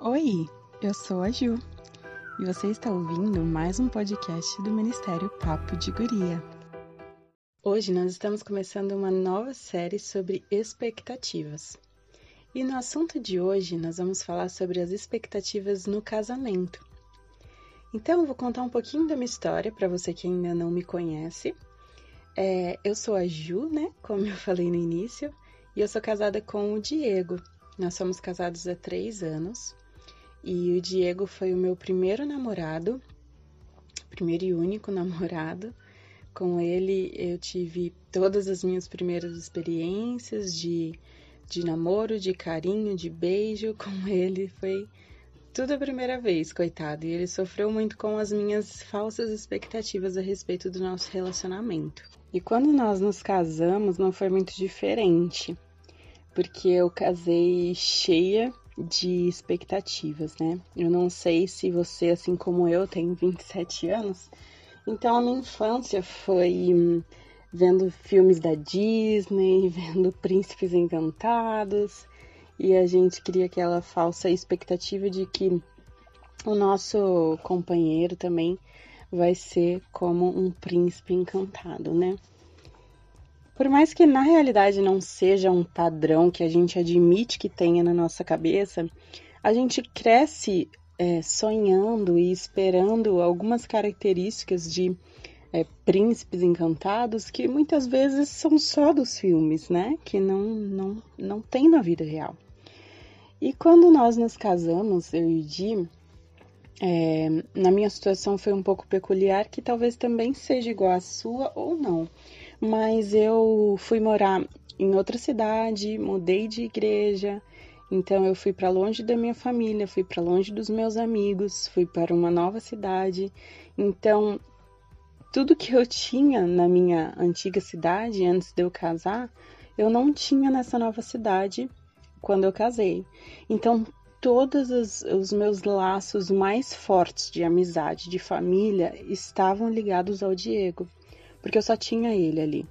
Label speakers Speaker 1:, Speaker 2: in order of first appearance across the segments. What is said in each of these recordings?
Speaker 1: Oi, eu sou a Ju e você está ouvindo mais um podcast do Ministério Papo de Guria. Hoje nós estamos começando uma nova série sobre expectativas. E no assunto de hoje nós vamos falar sobre as expectativas no casamento. Então eu vou contar um pouquinho da minha história para você que ainda não me conhece. É, eu sou a Ju, né? Como eu falei no início, e eu sou casada com o Diego. Nós somos casados há três anos. E o Diego foi o meu primeiro namorado, primeiro e único namorado. Com ele eu tive todas as minhas primeiras experiências de, de namoro, de carinho, de beijo. Com ele foi tudo a primeira vez, coitado. E ele sofreu muito com as minhas falsas expectativas a respeito do nosso relacionamento. E quando nós nos casamos, não foi muito diferente, porque eu casei cheia de expectativas, né? Eu não sei se você, assim como eu, tem 27 anos, então a minha infância foi hum, vendo filmes da Disney, vendo Príncipes Encantados, e a gente cria aquela falsa expectativa de que o nosso companheiro também vai ser como um príncipe encantado, né? Por mais que na realidade não seja um padrão que a gente admite que tenha na nossa cabeça, a gente cresce é, sonhando e esperando algumas características de é, príncipes encantados que muitas vezes são só dos filmes, né? Que não, não, não tem na vida real. E quando nós nos casamos, eu e Di, é, na minha situação foi um pouco peculiar, que talvez também seja igual à sua ou não mas eu fui morar em outra cidade, mudei de igreja, então eu fui para longe da minha família, fui para longe dos meus amigos, fui para uma nova cidade. Então, tudo que eu tinha na minha antiga cidade antes de eu casar, eu não tinha nessa nova cidade quando eu casei. Então, todos os, os, meus laços mais fortes de amizade, de família, estavam ligados ao Diego porque eu só tinha ele ali.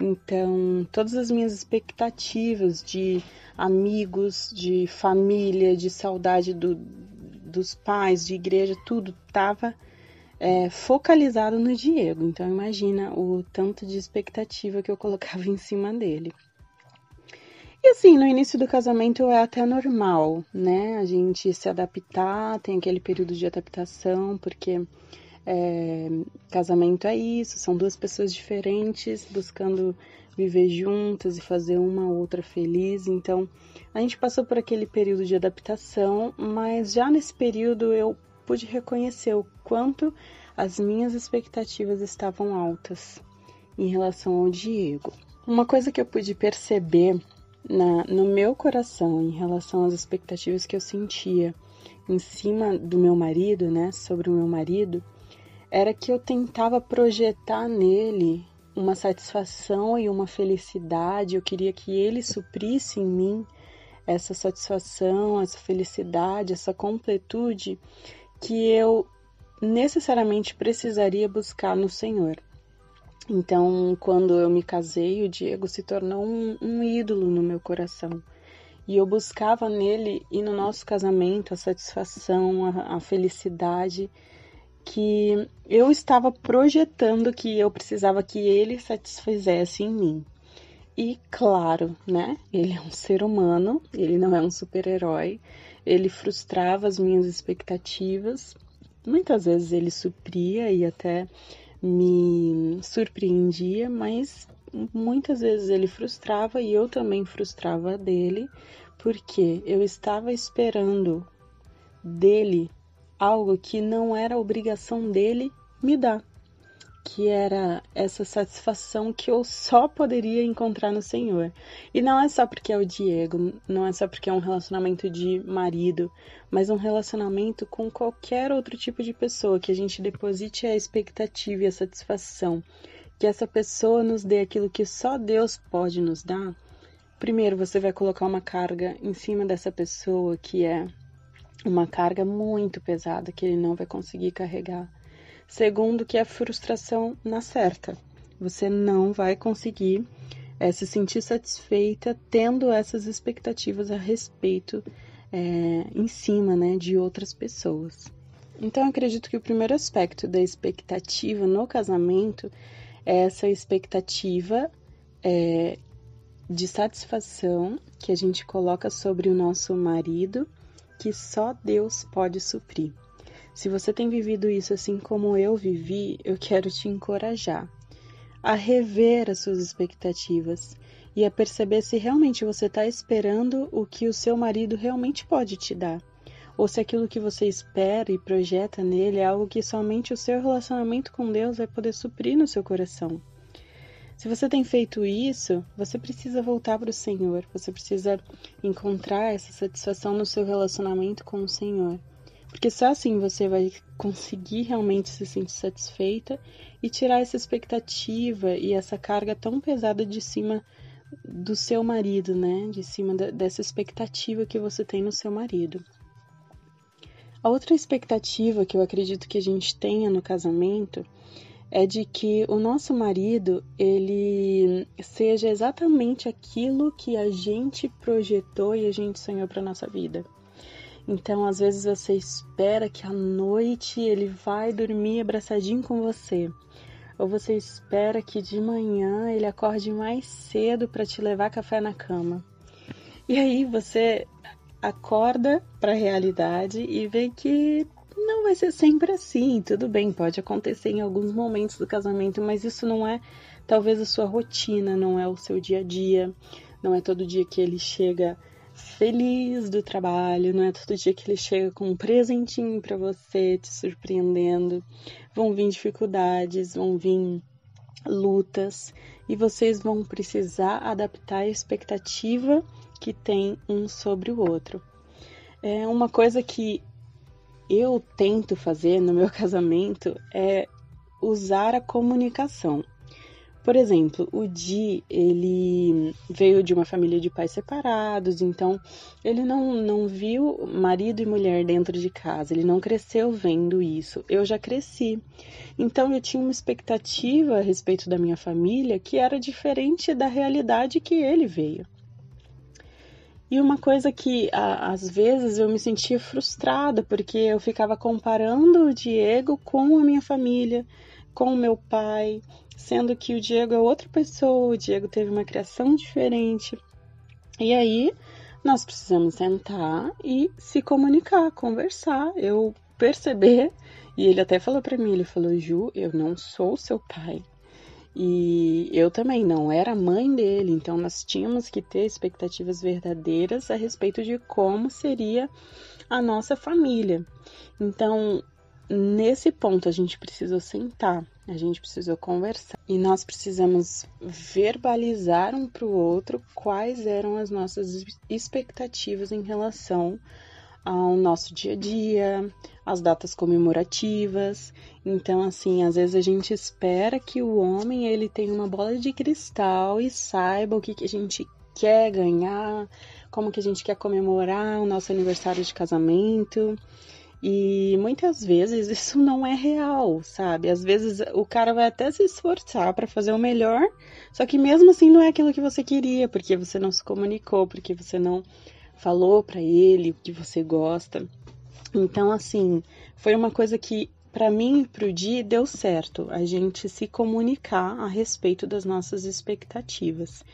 Speaker 1: Então, todas as minhas expectativas de amigos, de família, de saudade do, dos pais, de igreja, tudo estava é, focalizado no Diego. Então, imagina o tanto de expectativa que eu colocava em cima dele. E assim, no início do casamento é até normal, né? A gente se adaptar, tem aquele período de adaptação, porque é, casamento é isso, são duas pessoas diferentes buscando viver juntas e fazer uma outra feliz. Então, a gente passou por aquele período de adaptação, mas já nesse período eu pude reconhecer o quanto as minhas expectativas estavam altas em relação ao Diego. Uma coisa que eu pude perceber na, no meu coração em relação às expectativas que eu sentia em cima do meu marido, né, sobre o meu marido, era que eu tentava projetar nele uma satisfação e uma felicidade. Eu queria que ele suprisse em mim essa satisfação, essa felicidade, essa completude que eu necessariamente precisaria buscar no Senhor. Então, quando eu me casei, o Diego se tornou um, um ídolo no meu coração. E eu buscava nele e no nosso casamento a satisfação, a, a felicidade que eu estava projetando que eu precisava que ele satisfizesse em mim. E claro, né? Ele é um ser humano, ele não é um super-herói. Ele frustrava as minhas expectativas. Muitas vezes ele supria e até me surpreendia, mas muitas vezes ele frustrava e eu também frustrava dele, porque eu estava esperando dele algo que não era obrigação dele me dar, que era essa satisfação que eu só poderia encontrar no Senhor. E não é só porque é o Diego, não é só porque é um relacionamento de marido, mas um relacionamento com qualquer outro tipo de pessoa que a gente deposite a expectativa e a satisfação, que essa pessoa nos dê aquilo que só Deus pode nos dar. Primeiro, você vai colocar uma carga em cima dessa pessoa que é uma carga muito pesada que ele não vai conseguir carregar. Segundo, que a frustração na certa. Você não vai conseguir é, se sentir satisfeita tendo essas expectativas a respeito é, em cima né, de outras pessoas. Então, acredito que o primeiro aspecto da expectativa no casamento é essa expectativa é, de satisfação que a gente coloca sobre o nosso marido, que só Deus pode suprir. Se você tem vivido isso assim como eu vivi, eu quero te encorajar a rever as suas expectativas e a perceber se realmente você está esperando o que o seu marido realmente pode te dar ou se aquilo que você espera e projeta nele é algo que somente o seu relacionamento com Deus vai poder suprir no seu coração. Se você tem feito isso, você precisa voltar para o Senhor, você precisa encontrar essa satisfação no seu relacionamento com o Senhor. Porque só assim você vai conseguir realmente se sentir satisfeita e tirar essa expectativa e essa carga tão pesada de cima do seu marido, né? De cima dessa expectativa que você tem no seu marido. A outra expectativa que eu acredito que a gente tenha no casamento é de que o nosso marido ele seja exatamente aquilo que a gente projetou e a gente sonhou para nossa vida. Então, às vezes você espera que à noite ele vai dormir abraçadinho com você, ou você espera que de manhã ele acorde mais cedo para te levar café na cama. E aí você acorda para a realidade e vê que não vai ser sempre assim. Tudo bem, pode acontecer em alguns momentos do casamento, mas isso não é talvez a sua rotina, não é o seu dia a dia, não é todo dia que ele chega feliz do trabalho, não é todo dia que ele chega com um presentinho para você, te surpreendendo. Vão vir dificuldades, vão vir lutas e vocês vão precisar adaptar a expectativa que tem um sobre o outro. É uma coisa que eu tento fazer no meu casamento é usar a comunicação. Por exemplo, o Di, ele veio de uma família de pais separados, então ele não, não viu marido e mulher dentro de casa, ele não cresceu vendo isso. Eu já cresci. Então eu tinha uma expectativa a respeito da minha família que era diferente da realidade que ele veio. E uma coisa que a, às vezes eu me sentia frustrada, porque eu ficava comparando o Diego com a minha família, com o meu pai, sendo que o Diego é outra pessoa, o Diego teve uma criação diferente. E aí nós precisamos sentar e se comunicar, conversar, eu perceber. E ele até falou para mim, ele falou: "Ju, eu não sou seu pai. E eu também não era mãe dele, então nós tínhamos que ter expectativas verdadeiras a respeito de como seria a nossa família. Então, nesse ponto, a gente precisou sentar, a gente precisou conversar e nós precisamos verbalizar um para o outro quais eram as nossas expectativas em relação ao nosso dia a dia, às datas comemorativas. Então, assim, às vezes a gente espera que o homem ele tenha uma bola de cristal e saiba o que, que a gente quer ganhar, como que a gente quer comemorar o nosso aniversário de casamento. E muitas vezes isso não é real, sabe? Às vezes o cara vai até se esforçar para fazer o melhor, só que mesmo assim não é aquilo que você queria, porque você não se comunicou, porque você não falou para ele o que você gosta. Então, assim, foi uma coisa que para mim e pro Di deu certo a gente se comunicar a respeito das nossas expectativas.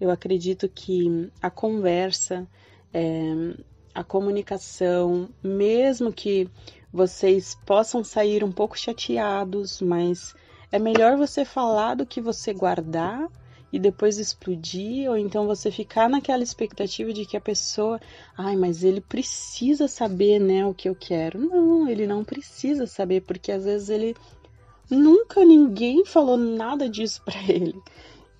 Speaker 1: Eu acredito que a conversa, é, a comunicação, mesmo que vocês possam sair um pouco chateados, mas é melhor você falar do que você guardar e depois explodir, ou então você ficar naquela expectativa de que a pessoa, ai, mas ele precisa saber, né, o que eu quero. Não, ele não precisa saber, porque às vezes ele nunca ninguém falou nada disso para ele.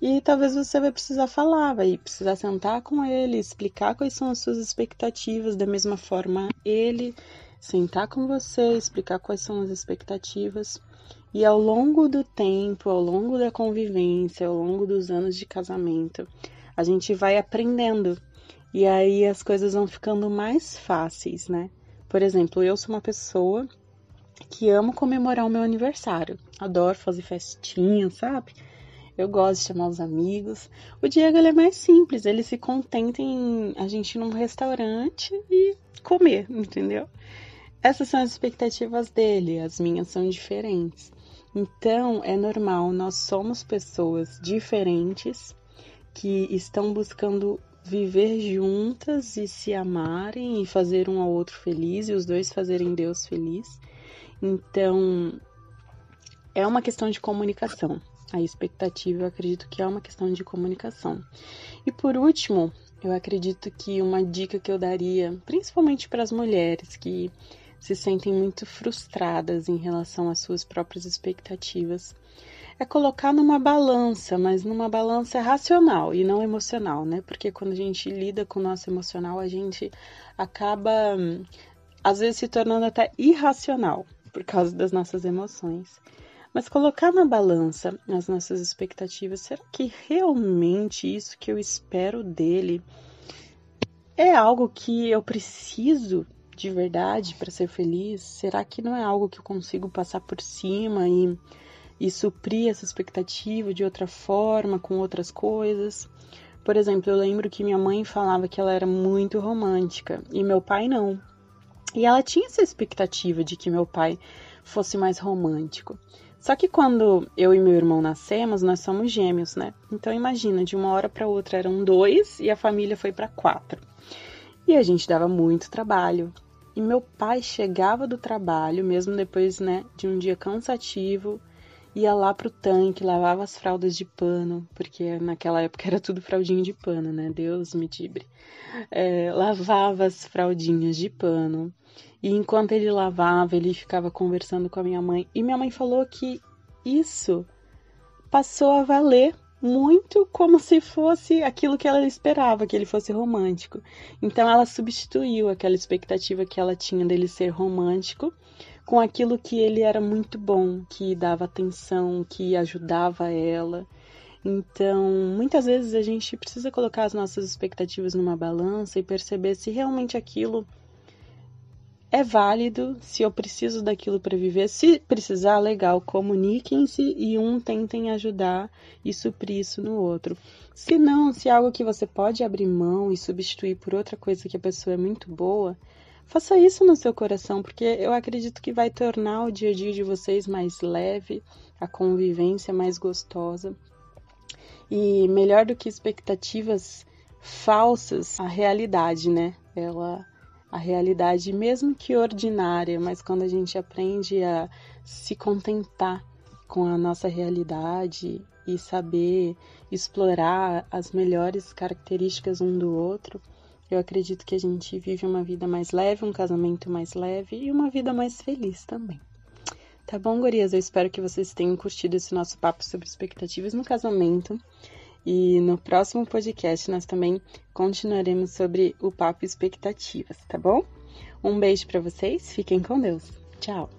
Speaker 1: E talvez você vai precisar falar, vai precisar sentar com ele, explicar quais são as suas expectativas, da mesma forma ele sentar com você, explicar quais são as expectativas. E ao longo do tempo, ao longo da convivência, ao longo dos anos de casamento, a gente vai aprendendo. E aí as coisas vão ficando mais fáceis, né? Por exemplo, eu sou uma pessoa que amo comemorar o meu aniversário. Adoro fazer festinha, sabe? Eu gosto de chamar os amigos. O Diego ele é mais simples, ele se contenta em a gente ir num restaurante e comer, entendeu? Essas são as expectativas dele, as minhas são diferentes. Então, é normal, nós somos pessoas diferentes que estão buscando viver juntas e se amarem e fazer um ao outro feliz e os dois fazerem Deus feliz. Então, é uma questão de comunicação. A expectativa, eu acredito que é uma questão de comunicação. E por último, eu acredito que uma dica que eu daria, principalmente para as mulheres que se sentem muito frustradas em relação às suas próprias expectativas. É colocar numa balança, mas numa balança racional e não emocional, né? Porque quando a gente lida com o nosso emocional, a gente acaba, às vezes, se tornando até irracional por causa das nossas emoções. Mas colocar na balança as nossas expectativas, será que realmente isso que eu espero dele é algo que eu preciso de verdade para ser feliz? Será que não é algo que eu consigo passar por cima e, e suprir essa expectativa de outra forma, com outras coisas? Por exemplo, eu lembro que minha mãe falava que ela era muito romântica e meu pai não. E ela tinha essa expectativa de que meu pai fosse mais romântico. Só que quando eu e meu irmão nascemos, nós somos gêmeos, né? Então imagina, de uma hora para outra eram dois e a família foi para quatro. E a gente dava muito trabalho. E meu pai chegava do trabalho, mesmo depois, né, de um dia cansativo, ia lá pro tanque, lavava as fraldas de pano, porque naquela época era tudo fraldinha de pano, né? Deus me dibre. É, lavava as fraldinhas de pano. E enquanto ele lavava, ele ficava conversando com a minha mãe. E minha mãe falou que isso passou a valer muito como se fosse aquilo que ela esperava, que ele fosse romântico. Então ela substituiu aquela expectativa que ela tinha dele ser romântico com aquilo que ele era muito bom, que dava atenção, que ajudava ela. Então, muitas vezes a gente precisa colocar as nossas expectativas numa balança e perceber se realmente aquilo é válido, se eu preciso daquilo para viver. Se precisar, legal, comuniquem-se e um tentem ajudar e suprir isso no outro. Se não, se é algo que você pode abrir mão e substituir por outra coisa que a pessoa é muito boa, faça isso no seu coração, porque eu acredito que vai tornar o dia a dia de vocês mais leve, a convivência mais gostosa. E melhor do que expectativas falsas, a realidade, né? Ela a realidade, mesmo que ordinária, mas quando a gente aprende a se contentar com a nossa realidade e saber explorar as melhores características um do outro, eu acredito que a gente vive uma vida mais leve, um casamento mais leve e uma vida mais feliz também. Tá bom, gurias? Eu espero que vocês tenham curtido esse nosso papo sobre expectativas no casamento. E no próximo podcast nós também continuaremos sobre o papo expectativas, tá bom? Um beijo para vocês, fiquem com Deus. Tchau.